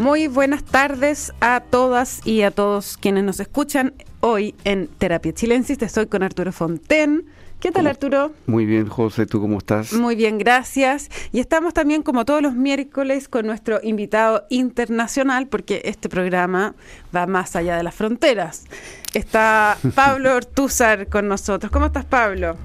Muy buenas tardes a todas y a todos quienes nos escuchan hoy en Terapia Chilensis. Estoy con Arturo Fonten. ¿Qué tal, Arturo? Muy bien, José. ¿Tú cómo estás? Muy bien, gracias. Y estamos también, como todos los miércoles, con nuestro invitado internacional, porque este programa va más allá de las fronteras. Está Pablo Ortúzar con nosotros. ¿Cómo estás, Pablo?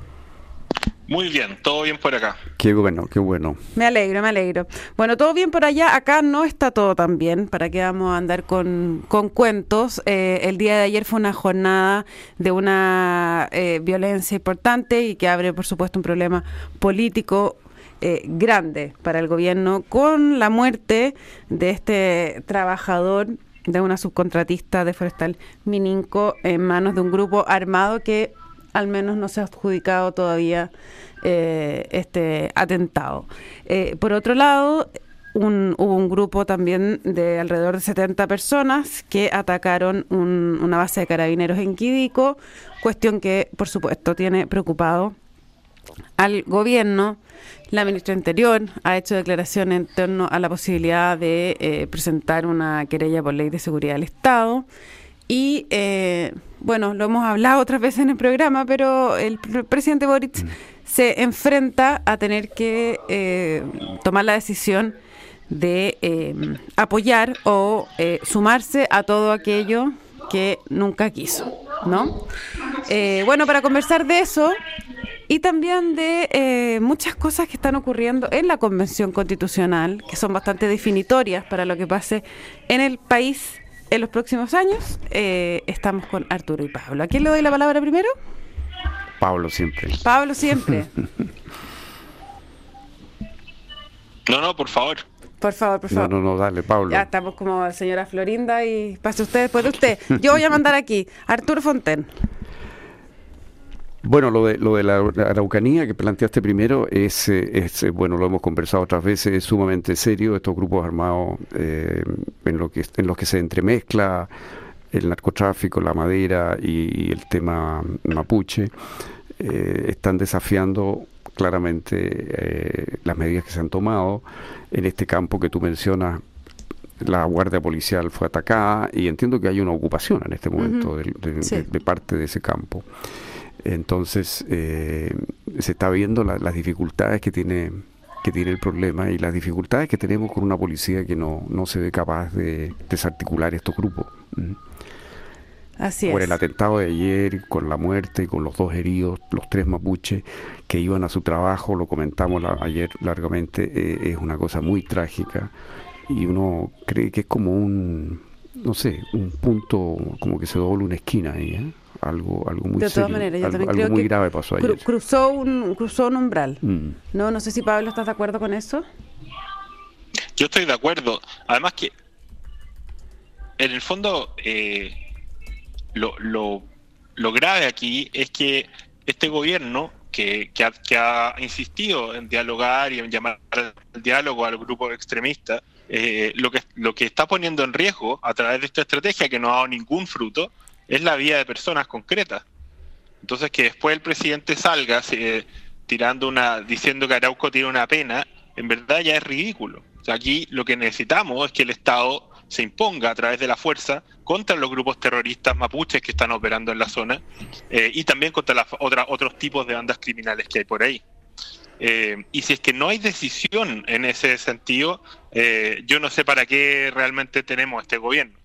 Muy bien, todo bien por acá. Qué bueno, qué bueno. Me alegro, me alegro. Bueno, todo bien por allá. Acá no está todo tan bien. ¿Para qué vamos a andar con, con cuentos? Eh, el día de ayer fue una jornada de una eh, violencia importante y que abre, por supuesto, un problema político eh, grande para el gobierno con la muerte de este trabajador de una subcontratista de Forestal Mininco en manos de un grupo armado que al menos no se ha adjudicado todavía eh, este atentado. Eh, por otro lado, hubo un grupo también de alrededor de 70 personas que atacaron una base de carabineros en Quidico, cuestión que, por supuesto, tiene preocupado al gobierno. La ministra Interior ha hecho declaraciones en torno a la posibilidad de eh, presentar una querella por ley de seguridad del Estado. Y eh, bueno, lo hemos hablado otras veces en el programa, pero el presidente Boric mm. se enfrenta a tener que eh, tomar la decisión de eh, apoyar o sumarse a todo aquello que nunca quiso, ¿no? bueno, para conversar de eso y también de muchas cosas que están ocurriendo en la Convención Constitucional, que son bastante definitorias para lo que pase en el país en los próximos años. Eh, estamos con Arturo y Pablo. ¿A quién le doy la palabra primero? Pablo siempre. Pablo siempre. no, no, por favor. Por favor, por favor. No, no, no, dale, Pablo. Ya estamos como señora Florinda y pase usted después de usted. Yo voy a mandar aquí. Arturo Fonten. Bueno, lo de, lo de la Araucanía que planteaste primero es, eh, es, eh, bueno, lo hemos conversado otras veces, es sumamente serio, estos grupos armados eh, en, lo que, en los que se entremezcla el narcotráfico, la madera y, el tema mapuche, están desafiando claramente las medidas que se han tomado. En este campo que tú mencionas, la Guardia Policial fue atacada y entiendo que hay una ocupación en este momento de, parte de ese campo. Entonces eh, se está viendo las dificultades que tiene que tiene el problema y las dificultades que tenemos con una policía que no, no se ve capaz de desarticular estos grupos. Así Por el atentado de ayer, con la muerte y con los dos heridos, los tres mapuches que iban a su trabajo, lo comentamos ayer largamente, eh, es una cosa muy trágica y uno cree que es como un, no sé, un punto, como que se dobla una esquina ahí. ¿eh? Algo, algo muy de todas maneras, yo algo, creo muy que grave pasó ayer. Cruzó un, cruzó un umbral. Mm. No, no sé si Pablo estás de acuerdo con eso. Yo estoy de acuerdo. Además que, en el fondo, eh, lo, lo, lo grave aquí es que este gobierno que, que, ha, que, ha, insistido en dialogar y en llamar al diálogo al grupo extremista, eh, lo, que, lo que está poniendo en riesgo a través de esta estrategia que no ha dado ningún fruto es la vida de personas concretas. Entonces que después el presidente salga tirando una, diciendo que Arauco tiene una pena, en verdad ya es ridículo. Aquí lo que necesitamos es que el Estado se imponga a través de la fuerza contra los grupos terroristas mapuches que están operando en la zona eh, y también contra las otros tipos de bandas criminales que hay por ahí. Eh, y si es que no hay decisión en ese sentido, eh, yo no sé para qué realmente tenemos este gobierno.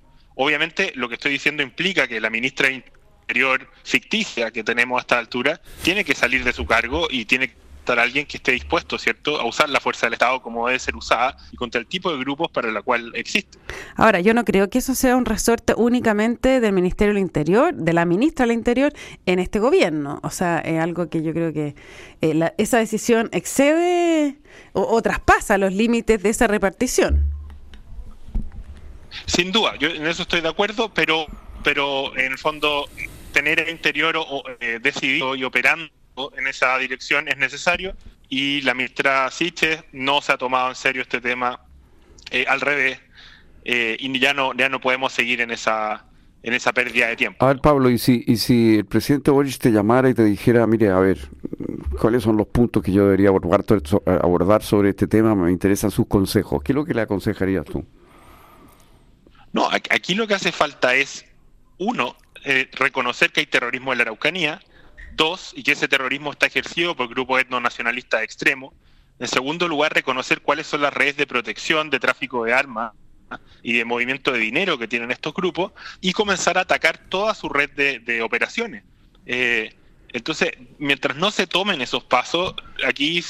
Obviamente lo que estoy diciendo implica que la ministra Interior ficticia que tenemos a esta altura tiene que salir de su cargo y tiene que estar alguien que esté dispuesto, ¿cierto?, a usar la fuerza del Estado como debe ser usada y contra el tipo de grupos para la cual existe. Ahora, yo no creo que eso sea un resorte únicamente del Ministerio del Interior, de la ministra del Interior, en este gobierno. O sea, es algo que yo creo que eh, esa decisión excede o traspasa los límites de esa repartición. Sin duda, yo en eso estoy de acuerdo, pero, pero en el fondo tener el interior o, eh, decidido y operando en esa dirección es necesario y la ministra Siche no se ha tomado en serio este tema eh, al revés eh, y ya no ya no podemos seguir en esa en esa pérdida de tiempo. A ver, Pablo, y si, y si el presidente Boris te llamara y te dijera, mire, a ver, ¿cuáles son los puntos que yo debería abordar, abordar sobre este tema? Me interesan sus consejos. ¿Qué es lo que le aconsejarías tú? No, aquí lo que hace falta es, uno, eh, reconocer que hay terrorismo en la Araucanía, dos, y que ese terrorismo está ejercido por grupos etnonacionalistas extremos. En segundo lugar, reconocer cuáles son las redes de protección, de tráfico de armas y de movimiento de dinero que tienen estos grupos y comenzar a atacar toda su red de, operaciones. Eh, entonces, mientras no se tomen esos pasos, aquí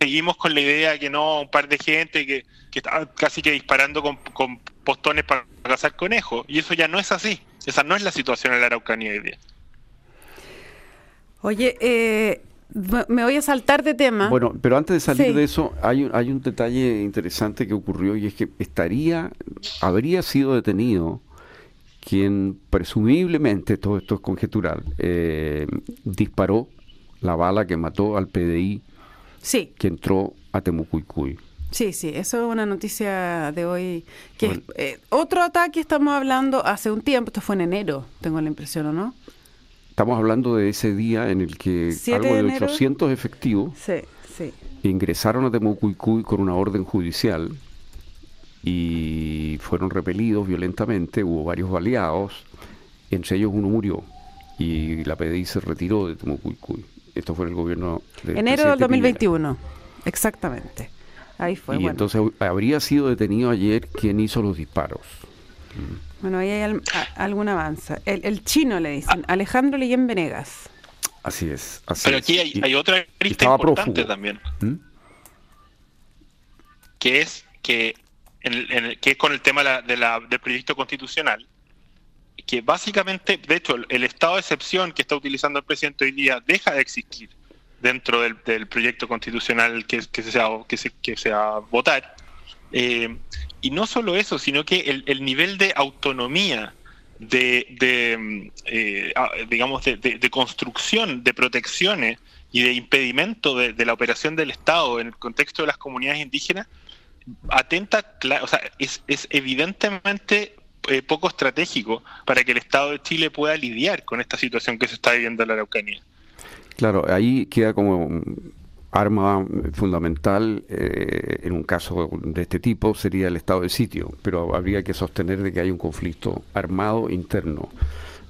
seguimos con la idea de que no, un par de gente que, que está casi que disparando con, con postones para cazar conejos, y eso ya no es así. Esa no es la situación en la Araucanía hoy día. Oye, eh, me voy a saltar de tema. Bueno, pero antes de salir de eso, hay, un, hay un detalle interesante que ocurrió y es que estaría, habría sido detenido quien presumiblemente, todo esto es conjetural, eh, disparó la bala que mató al PDI sí. que entró a Temucuicuy. Sí, sí, eso es una noticia de hoy. que eh, Otro ataque estamos hablando hace un tiempo, esto fue en enero, tengo la impresión, ¿o no? Estamos hablando de ese día en el que algo de, 800 efectivos ingresaron a Temucuicuy con una orden judicial y fueron repelidos violentamente, hubo varios baleados, entre ellos uno murió y la PDI se retiró de Temucuicuy. Esto fue en el gobierno de Enero del 2021, exactamente. Ahí fue. Y entonces habría sido detenido ayer quien hizo los disparos. Bueno, ahí hay algún avance. El, chino le dicen, Alejandro Leyen Venegas. Así es. Pero aquí hay, otra arista importante también. ¿Mm? Que es que, que es con el tema de la, del proyecto constitucional. Que básicamente, de hecho, el, estado de excepción que está utilizando el presidente hoy día deja de existir dentro del, proyecto constitucional que, que, se, que, se, que se va a votar. Eh, y no solo eso, sino que el, nivel de autonomía, de, mm, eh, digamos, de, construcción de protecciones y de impedimento de, la operación del Estado en el contexto de las comunidades indígenas, atenta, o sea, es, evidentemente eh, poco estratégico para que el Estado de Chile pueda lidiar con esta situación que se está viviendo en la Araucanía. Claro, ahí queda como arma fundamental eh, en un caso de este tipo sería el estado de sitio, pero habría que sostener de que hay un conflicto armado interno.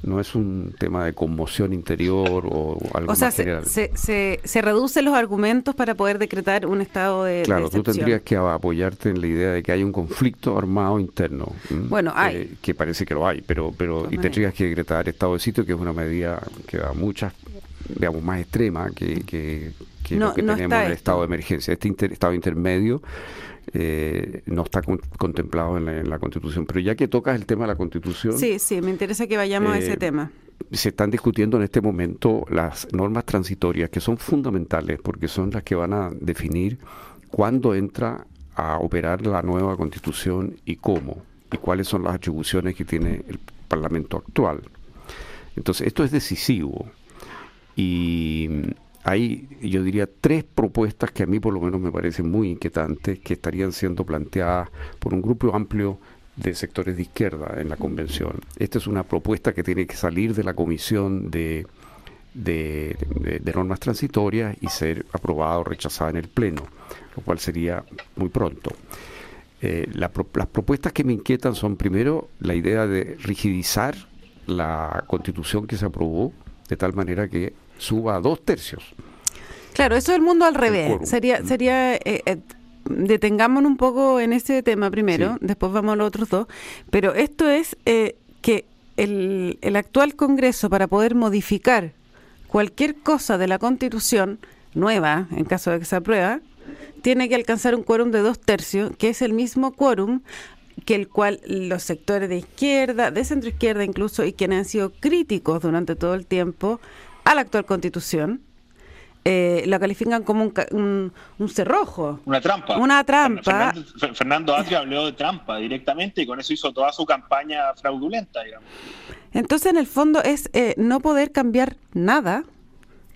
No es un tema de conmoción interior o algo o sea, Se, se, se, reducen los argumentos para poder decretar un estado de Claro, tú tendrías que apoyarte en la idea de que hay un conflicto armado interno. Bueno, hay. que parece que lo hay, pero pero y tendrías que decretar estado de sitio, que es una medida que da muchas digamos, más extrema que, que, lo que tenemos en el estado de emergencia. Este estado intermedio eh, no está contemplado en la, Constitución. Pero ya que tocas el tema de la Constitución... Sí, sí, me interesa que vayamos a ese eh, tema. Se están discutiendo en este momento las normas transitorias que son fundamentales porque son las que van a definir cuándo entra a operar la nueva Constitución y cómo, y cuáles son las atribuciones que tiene el Parlamento actual. Entonces, esto es decisivo. Y hay, yo diría, tres propuestas que a mí por lo menos me parecen muy inquietantes, que estarían siendo planteadas por un grupo amplio de sectores de izquierda en la convención. Esta es una propuesta que tiene que salir de la comisión de, de, normas transitorias y ser aprobada o rechazada en el Pleno, lo cual sería muy pronto. Eh, las propuestas que me inquietan son primero la idea de rigidizar la constitución que se aprobó de tal manera que suba a dos tercios. Claro, eso es el mundo al revés. Sería, mm. sería eh, eh, detengámonos un poco en ese tema primero, después vamos a los otros dos. Pero esto es eh, que el, el actual Congreso, para poder modificar cualquier cosa de la Constitución nueva, en caso de que se aprueba, tiene que alcanzar un quórum de dos tercios, que es el mismo quórum que el cual los sectores de izquierda, de centro izquierda incluso, y quienes han sido críticos durante todo el tiempo, a la actual constitución, eh, la califican como un, un, cerrojo. Una trampa. Una trampa. Fernando, Atria habló de trampa directamente y con eso hizo toda su campaña fraudulenta, digamos. Entonces, en el fondo, es eh, no poder cambiar nada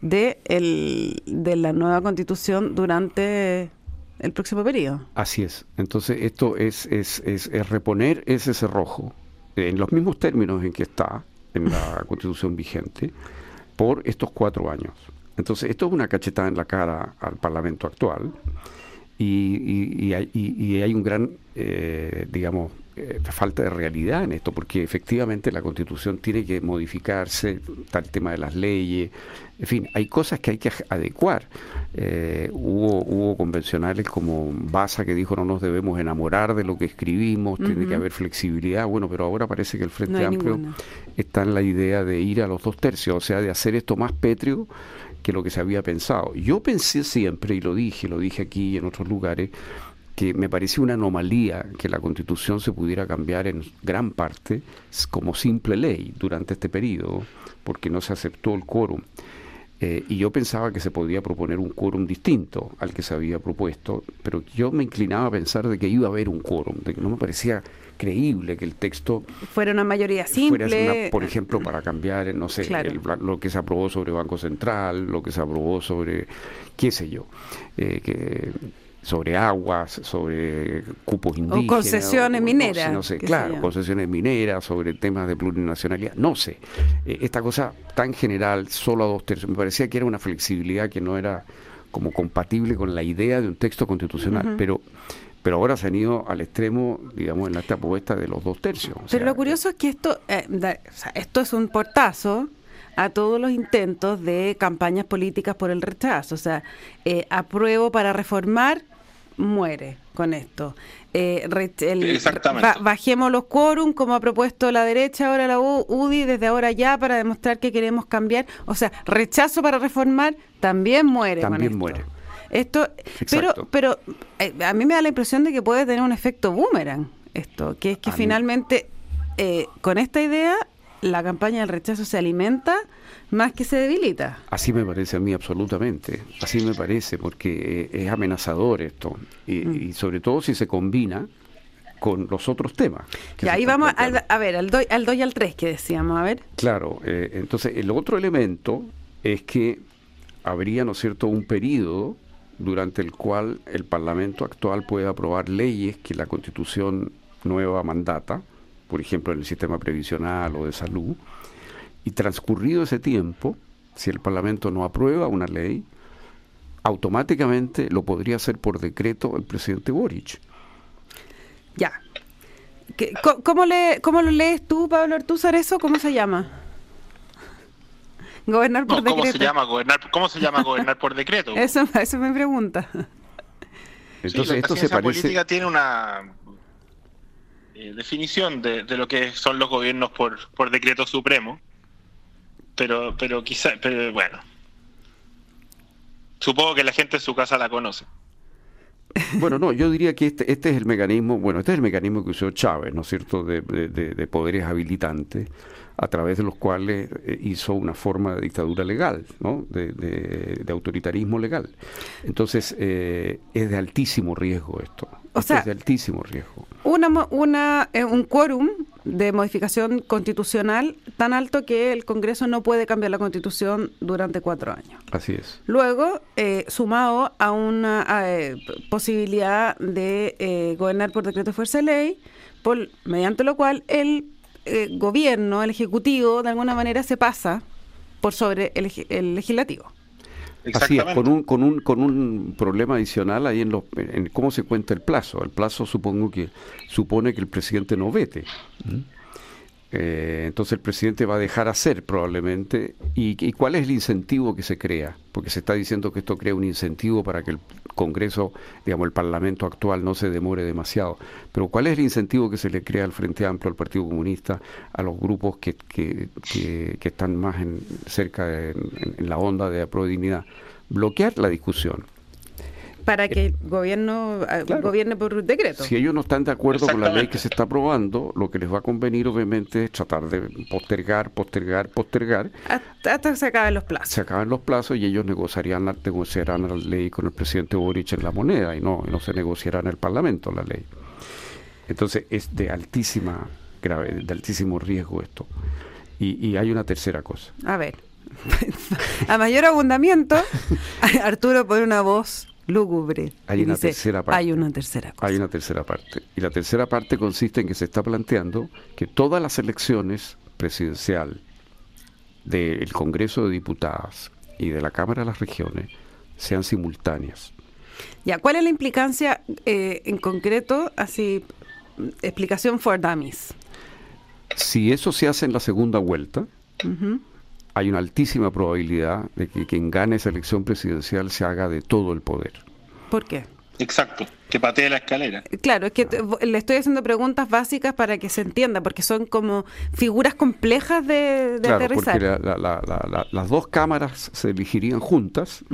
de, el, de la nueva constitución durante el próximo periodo. Así es. Entonces, esto es, es, es, es reponer ese cerrojo en los mismos términos en que está en la constitución vigente por estos cuatro años. Entonces, esto es una cachetada en la cara al Parlamento actual y, hay, un gran, eh, digamos, eh, falta de realidad en esto, porque efectivamente la constitución tiene que modificarse, está el tema de las leyes, en fin, hay cosas que hay que adecuar. Eh, hubo, hubo convencionales como Baza que dijo no nos debemos enamorar de lo que escribimos, tiene que haber flexibilidad. Bueno, pero ahora parece que el Frente Amplio está en la idea de ir a los dos tercios, o sea, de hacer esto más pétreo que lo que se había pensado. Yo pensé siempre, y lo dije, lo dije aquí y en otros lugares, que me parecía una anomalía que la constitución se pudiera cambiar en gran parte como simple ley durante este periodo, porque no se aceptó el quórum. Eh, y yo pensaba que se podía proponer un quórum distinto al que se había propuesto, pero yo me inclinaba a pensar de que iba a haber un quórum, de que no me parecía creíble que el texto fuera una mayoría simple. por ejemplo, para cambiar, no sé, lo que se aprobó sobre Banco Central, lo que se aprobó sobre, qué sé yo, eh, que sobre aguas, sobre cupos indígenas. O concesiones mineras. No sé, claro, concesiones mineras, sobre temas de plurinacionalidad, no sé. Eh, esta cosa tan general, solo a dos tercios, me parecía que era una flexibilidad que no era como compatible con la idea de un texto constitucional, pero pero ahora se han ido al extremo, digamos, en la esta propuesta de los dos tercios. pero lo curioso es que esto, eh, esto es un portazo a todos los intentos de campañas políticas por el rechazo. O sea, eh, apruebo para reformar, muere con esto. Eh, bajemos los quórum, como ha propuesto la derecha, ahora la UDI, desde ahora ya, para demostrar que queremos cambiar. O sea, rechazo para reformar también muere. También muere. Esto, pero, pero eh, a mí me da la impresión de que puede tener un efecto boomerang esto, que es que finalmente eh, con esta idea la campaña del rechazo se alimenta más que se debilita. Así me parece a mí absolutamente, así me parece, porque eh, es amenazador esto, mm. y, sobre todo si se combina con los otros temas. Y ahí vamos a ver, al 2 al y al 3 que decíamos, a ver. Claro, eh, entonces el otro elemento es que habría, ¿no es cierto?, un periodo durante el cual el Parlamento actual puede aprobar leyes que la Constitución nueva mandata, por ejemplo, en el sistema previsional o de salud, y transcurrido ese tiempo, si el Parlamento no aprueba una ley, automáticamente lo podría hacer por decreto el presidente Boric. Ya. ¿Cómo, le, ¿Cómo lo lees tú, Pablo Artúzar, eso? ¿Cómo se llama? Gobernar por decreto. ¿cómo Se llama gobernar, ¿Cómo se llama gobernar por decreto? eso, eso me pregunta. Entonces, esto se parece... política tiene una eh, definición de, lo que son los gobiernos por, por decreto supremo, pero, pero quizá, pero bueno, supongo que la gente en su casa la conoce. Bueno, no, yo diría que este, este es el mecanismo, bueno, este es el mecanismo que usó Chávez, ¿no es cierto?, de, de poderes habilitantes a través de los cuales eh, hizo una forma de dictadura legal, ¿no? de, autoritarismo legal. Entonces, eh, es de altísimo riesgo esto. O sea, es de altísimo riesgo. Una, una, eh, un quórum de modificación constitucional tan alto que el Congreso no puede cambiar la constitución durante cuatro años. Así es. Luego, sumado a una posibilidad de gobernar por decreto de fuerza de ley, por, mediante lo cual el eh, gobierno, el ejecutivo, de alguna manera se pasa por sobre el, legislativo. Así es, con un, con, un, con un problema adicional ahí en, los, en cómo se cuenta el plazo. El plazo supongo que supone que el presidente no vete. Eh, entonces el presidente va a dejar hacer probablemente. ¿Y, cuál es el incentivo que se crea? Porque se está diciendo que esto crea un incentivo para que el Congreso, digamos, el Parlamento actual no se demore demasiado. Pero ¿cuál es el incentivo que se le crea al Frente Amplio, al Partido Comunista, a los grupos que, que, que, están más en, cerca en, la onda de la? Bloquear la discusión para que el gobierno eh, gobierne por decreto. Si ellos no están de acuerdo con la ley que se está aprobando, lo que les va a convenir obviamente es tratar de postergar, postergar, postergar. Hasta, que se acaben los plazos. Se acaben los plazos y ellos negociarían, negociarán la ley con el presidente Boric en la moneda y no, no se negociará en el Parlamento la ley. Entonces es de altísima grave, de altísimo riesgo esto. Y, y hay una tercera cosa. A ver. a mayor abundamiento, Arturo pone una voz lúgubre. Hay una tercera parte. Hay una tercera Hay una tercera parte. Y la tercera parte consiste en que se está planteando que todas las elecciones presidencial del Congreso de Diputados y de la Cámara de las Regiones sean simultáneas. Ya, ¿cuál es la implicancia eh, en concreto, así explicación for dummies. Si eso se hace en la segunda vuelta, hay una altísima probabilidad de que quien gane esa elección presidencial se haga de todo el poder. ¿Por qué? Exacto, que patee la escalera. Claro, es que le estoy haciendo preguntas básicas para que se entienda, porque son como figuras complejas de, de claro, Porque las dos cámaras se elegirían juntas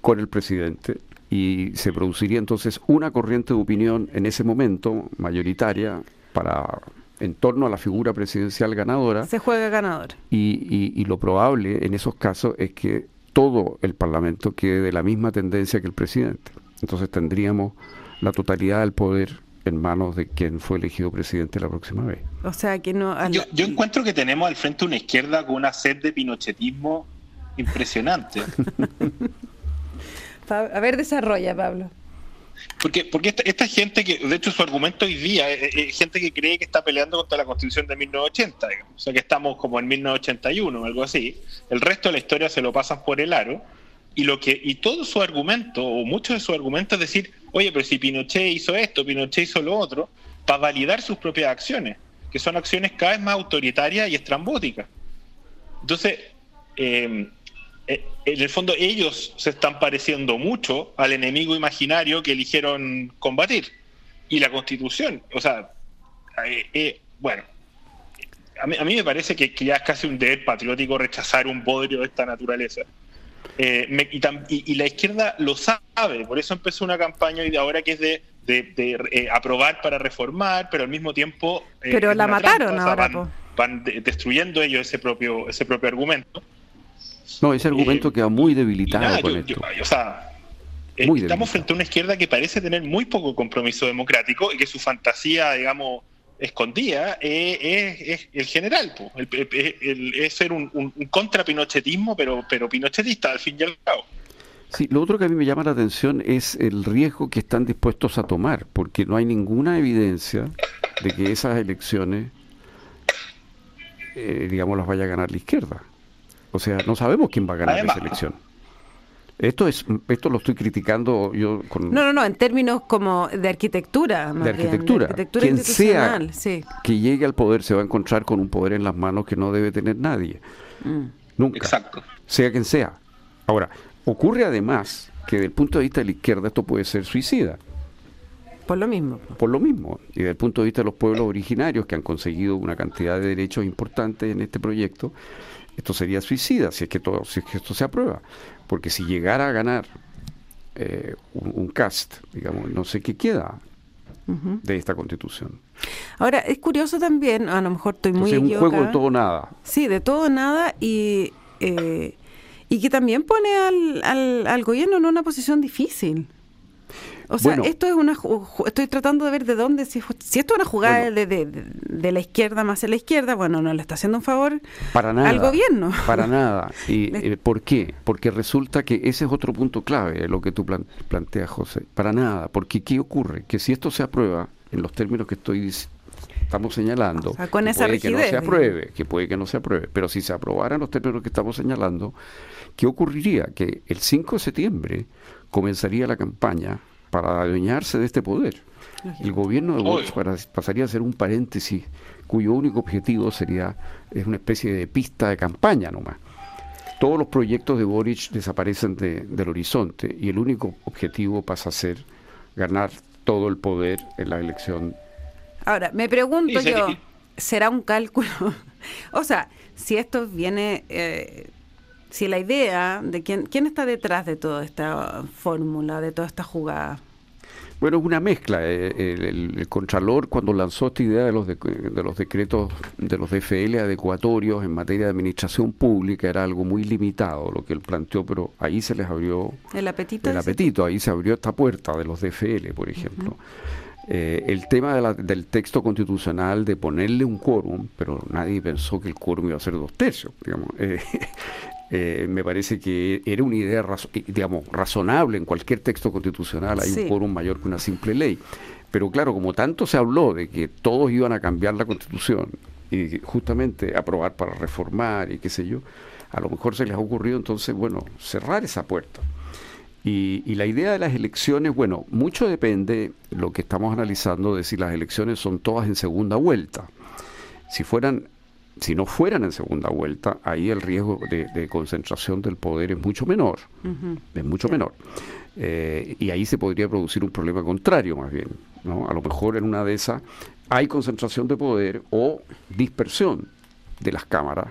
con el presidente y se produciría entonces una corriente de opinión en ese momento mayoritaria para en torno a la figura presidencial ganadora. Se juega ganador. Y, y, lo probable en esos casos es que todo el Parlamento quede de la misma tendencia que el presidente. Entonces tendríamos la totalidad del poder en manos de quien fue elegido presidente la próxima vez. O sea, que no... Yo, yo encuentro que tenemos al frente una izquierda con una sed de pinochetismo impresionante. A ver, desarrolla, Pablo. Porque, porque esta, gente que, de hecho, su argumento hoy día es, gente que cree que está peleando contra la constitución de 1980, o sea que estamos como en 1981 o algo así. El resto de la historia se lo pasan por el aro y lo que y todo su argumento o muchos de sus argumentos es decir, oye, pero si Pinochet hizo esto, Pinochet hizo lo otro, para validar sus propias acciones, que son acciones cada vez más autoritarias y estrambóticas. Entonces, eh, eh, en el fondo ellos se están pareciendo mucho al enemigo imaginario que eligieron combatir. Y la constitución, o sea, eh, eh, bueno, a mí, me parece que, ya es casi un deber patriótico rechazar un bodrio de esta naturaleza. y, la izquierda lo sabe, por eso empezó una campaña y de ahora que es de, aprobar para reformar, pero al mismo tiempo... pero la mataron ahora. van, destruyendo ellos ese propio, ese propio argumento. No, ese argumento eh, queda muy debilitado con esto. o sea, eh, estamos frente a una izquierda que parece tener muy poco compromiso democrático y que su fantasía, digamos, escondida es, el general, es ser un, un, contrapinochetismo, pero, pero pinochetista al fin y al cabo. Sí, lo otro que a mí me llama la atención es el riesgo que están dispuestos a tomar, porque no hay ninguna evidencia de que esas elecciones, eh, digamos, las vaya a ganar la izquierda. O sea, no sabemos quién va a ganar la elección. Esto es, esto lo estoy criticando yo con... No, no, no, en términos como de arquitectura. de arquitectura. de arquitectura Quien sea que llegue al poder se va a encontrar con un poder en las manos que no debe tener nadie. Mm. Nunca. Exacto. Sea quien sea. Ahora, ocurre además que desde el punto de vista de la izquierda esto puede ser suicida. Por lo mismo. Por lo mismo. Y desde el punto de vista de los pueblos originarios que han conseguido una cantidad de derechos importantes en este proyecto, esto sería suicida si es que todo, si es que esto se aprueba. Porque si llegara a ganar eh, un, cast, digamos, no sé qué queda de esta constitución. Ahora, es curioso también, a lo mejor estoy muy Entonces, Es un juego de todo nada. Sí, de todo nada y, eh, y que también pone al, al, al gobierno en una posición difícil. O sea, esto es una. Estoy tratando de ver de dónde. Si, si esto es una jugada de, de, la izquierda más a la izquierda, bueno, no le está haciendo un favor para nada, al gobierno. Para nada. ¿Y eh, por qué? Porque resulta que ese es otro punto clave, lo que tú planteas, José. Para nada. Porque ¿qué ocurre? Que si esto se aprueba en los términos que estoy estamos señalando, con esa puede que no se apruebe, que puede que no se apruebe, pero si se aprobaran los términos que estamos señalando, ¿qué ocurriría? Que el 5 de septiembre comenzaría la campaña para adueñarse de este poder. El gobierno de Boric pasaría a ser un paréntesis cuyo único objetivo sería es una especie de pista de campaña nomás. Todos los proyectos de Boric desaparecen del horizonte y el único objetivo pasa a ser ganar todo el poder en la elección. Ahora, me pregunto yo, ¿será un cálculo? o sea, si esto viene... Eh, si la idea de quién, quién está detrás de toda esta fórmula, de toda esta jugada. Bueno, es una mezcla. Eh, el, Contralor, cuando lanzó esta idea de los, de, los decretos de los DFL adecuatorios en materia de administración pública, era algo muy limitado lo que él planteó, pero ahí se les abrió el apetito. El apetito, ahí se abrió esta puerta de los DFL, por ejemplo. Eh, el tema del texto constitucional de ponerle un quórum, pero nadie pensó que el quórum iba a ser dos tercios, digamos. Eh, eh, me parece que era una idea digamos, razonable en cualquier texto constitucional, hay un quórum mayor que una simple ley. Pero claro, como tanto se habló de que todos iban a cambiar la constitución y justamente aprobar para reformar y qué sé yo, a lo mejor se les ha ocurrido entonces, bueno, cerrar esa puerta. Y, la idea de las elecciones, bueno, mucho depende, lo que estamos analizando, de si las elecciones son todas en segunda vuelta. Si fueran, si no fueran en segunda vuelta, ahí el riesgo de, concentración del poder es mucho menor, es mucho menor. Eh, y ahí se podría producir un problema contrario más bien. ¿no? A lo mejor en una de esas hay concentración de poder o dispersión de las cámaras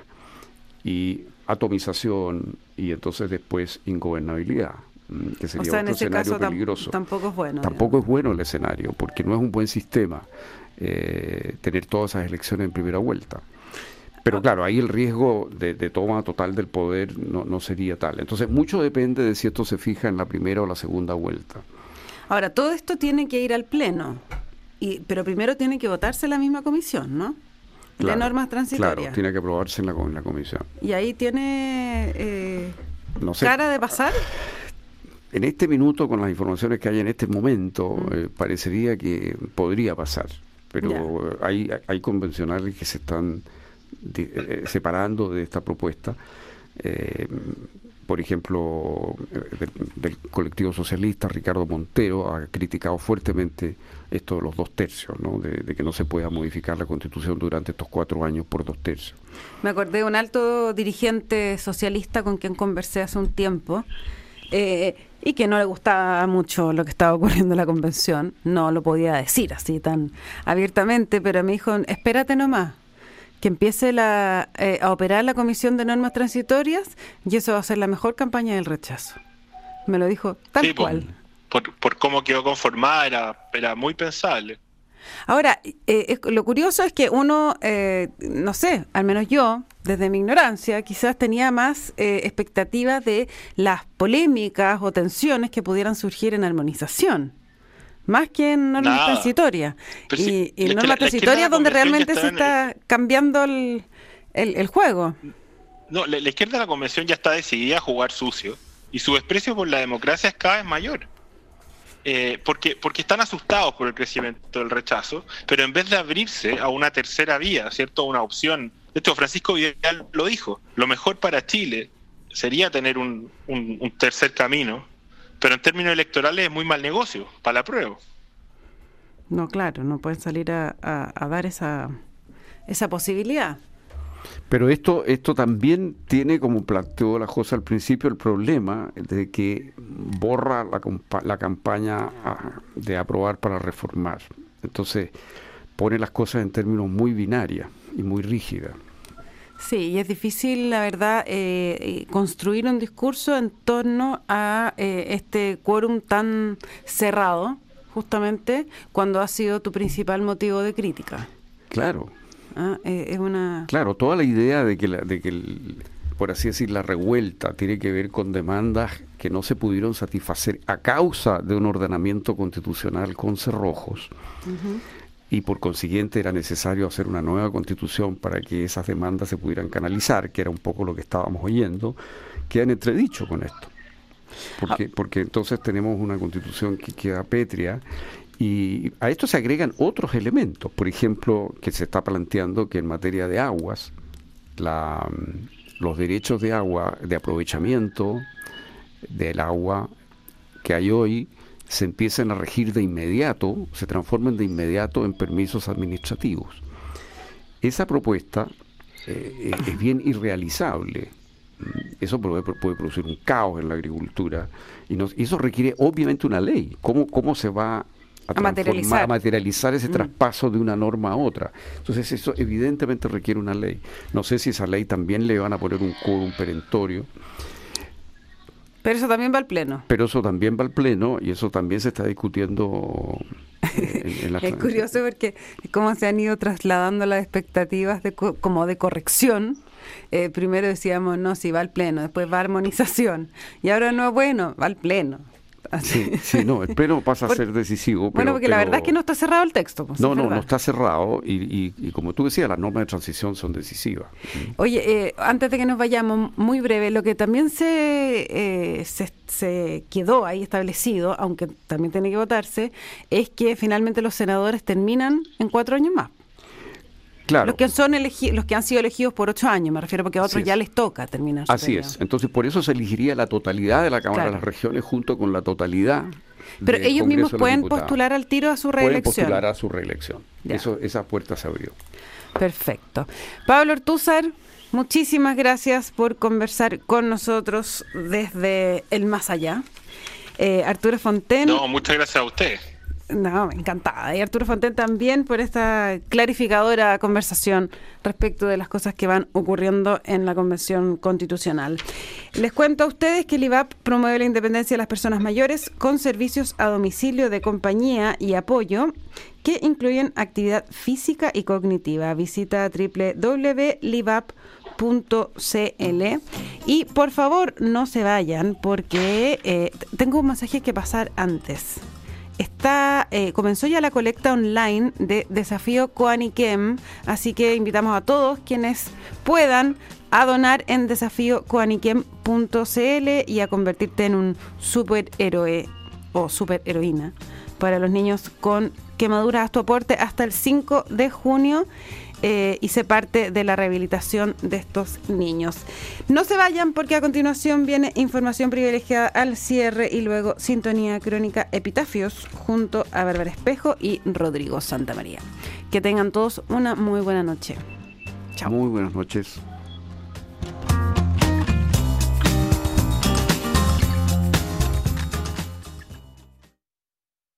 y atomización y entonces después ingobernabilidad. Mm, que sería otro escenario peligroso. Tampoco es bueno. Tampoco es bueno el escenario, porque no es un buen sistema eh, tener todas esas elecciones en primera vuelta. Pero claro, ahí el riesgo de, toma total del poder no, no, sería tal. Entonces, mucho depende de si esto se fija en la primera o la segunda vuelta. Ahora, todo esto tiene que ir al Pleno, y, pero primero tiene que votarse la misma comisión, ¿no? de normas transitorias. Claro, tiene que aprobarse en la, en la comisión. ¿Y ahí tiene eh, cara de pasar? En este minuto, con las informaciones que hay en este momento, mm. eh, parecería que podría pasar, pero hay, hay convencionales que se están eh, separando de esta propuesta. Eh, por ejemplo, del, colectivo socialista, Ricardo Montero, ha criticado fuertemente esto de los dos tercios, ¿no? De, que no se pueda modificar la constitución durante estos cuatro años por dos tercios. Me acordé de un alto dirigente socialista con quien conversé hace un tiempo, eh, y que no le gustaba mucho lo que estaba ocurriendo en la convención. No lo podía decir así tan abiertamente, pero me dijo, espérate nomás, que empiece la, eh, a operar la Comisión de Normas Transitorias y eso va a ser la mejor campaña del rechazo. Me lo dijo tal cual. Por, por, cómo quedó conformada, era, era muy pensable. Ahora, eh, lo curioso es que uno, eh, no sé, al menos yo, desde mi ignorancia, quizás tenía más eh, expectativas de las polémicas o tensiones que pudieran surgir en armonización. Más que en normas transitorias. y, en normas transitorias donde realmente se está cambiando el, el, juego. No, la, la izquierda de la convención ya está decidida a jugar sucio y su desprecio por la democracia es cada vez mayor. Eh, porque, porque están asustados por el crecimiento del rechazo, pero en vez de abrirse a una tercera vía, ¿cierto? Una opción. Esto Francisco Vidal lo dijo, lo mejor para Chile sería tener un, un, tercer camino, pero en términos electorales es muy mal negocio, para la prueba. No, claro, no pueden salir a, a dar esa, esa posibilidad. Pero esto, esto también tiene, como planteó la cosa al principio, el problema de que borra la, la campaña ah, de aprobar para reformar. Entonces, pone las cosas en términos muy binarias y muy rígidas. Sí, y es difícil, la verdad, eh, eh, construir un discurso en torno a eh, este quórum tan cerrado, justamente cuando ha sido tu principal motivo de crítica. Claro, Ah, eh, es una... Claro, toda la idea de que, de que por así decir, la revuelta tiene que ver con demandas que no se pudieron satisfacer a causa de un ordenamiento constitucional con cerrojos. Y por consiguiente era necesario hacer una nueva constitución para que esas demandas se pudieran canalizar, que era un poco lo que estábamos oyendo, quedan entredicho con esto. Porque, ah. porque entonces tenemos una constitución que queda pétrea y a esto se agregan otros elementos, por ejemplo, que se está planteando que en materia de aguas, la, los derechos de agua, de aprovechamiento del agua que hay hoy, se empiezan a regir de inmediato, se transforman de inmediato en permisos administrativos. Esa propuesta eh, es bien irrealizable. Eso puede, producir un caos en la agricultura y, y, eso requiere obviamente una ley. ¿Cómo, cómo se va a, materializar. materializar ese mm. traspaso de una norma a otra. Entonces eso evidentemente requiere una ley. No sé si esa ley también le van a poner un quórum perentorio. Pero eso también va al Pleno. Pero eso también va al Pleno y eso también se está discutiendo en, Es curioso porque cómo se han ido trasladando las expectativas de como de corrección. Eh, primero decíamos, no, si va al Pleno, después va a armonización. Y ahora no, bueno, va al Pleno. Sí, sí, no, el pleno pasa a ser decisivo. bueno, porque la verdad es que no está cerrado el texto. Pues, no, no, no está cerrado y, y, como tú decías, las normas de transición son decisivas. Oye, eh, antes de que nos vayamos, muy breve, lo que también se, eh, se, se, quedó ahí establecido, aunque también tiene que votarse, es que finalmente los senadores terminan en cuatro años más. Claro. Los que son elegi- los que han sido elegidos por ocho años, me refiero, porque a otros Así ya es. les toca terminar. su Así periodo. es. Entonces, por eso se elegiría la totalidad de la Cámara Claro. de las Regiones junto con la totalidad. Pero del ellos Congreso mismos pueden Diputados. postular al tiro a su Pueden reelección. postular a su reelección. Ya. Eso, esa puerta se abrió. Perfecto. Pablo Ortúzar, muchísimas gracias por conversar con nosotros desde el más allá. Eh, Arturo Fonten. No, muchas gracias a usted. No, encantada. Y Arturo Fonten también por esta clarificadora conversación respecto de las cosas que van ocurriendo en la Convención Constitucional. Les cuento a ustedes que el IVAP promueve la independencia de las personas mayores con servicios a domicilio de compañía y apoyo que incluyen actividad física y cognitiva. Visita www.livap.cl y por favor no se vayan porque eh, tengo un mensaje que pasar antes está eh, comenzó ya la colecta online de Desafío Coaniquem, así que invitamos a todos quienes puedan a donar en desafíocoaniquem.cl y a convertirte en un superhéroe o superheroína para los niños con quemaduras. Haz tu aporte hasta el 5 de junio eh, y se parte de la rehabilitación de estos niños. No se vayan porque a continuación viene información privilegiada al cierre y luego sintonía crónica epitafios junto a Bárbara Espejo y Rodrigo Santamaría. Que tengan todos una muy buena noche. Chao. Muy buenas noches.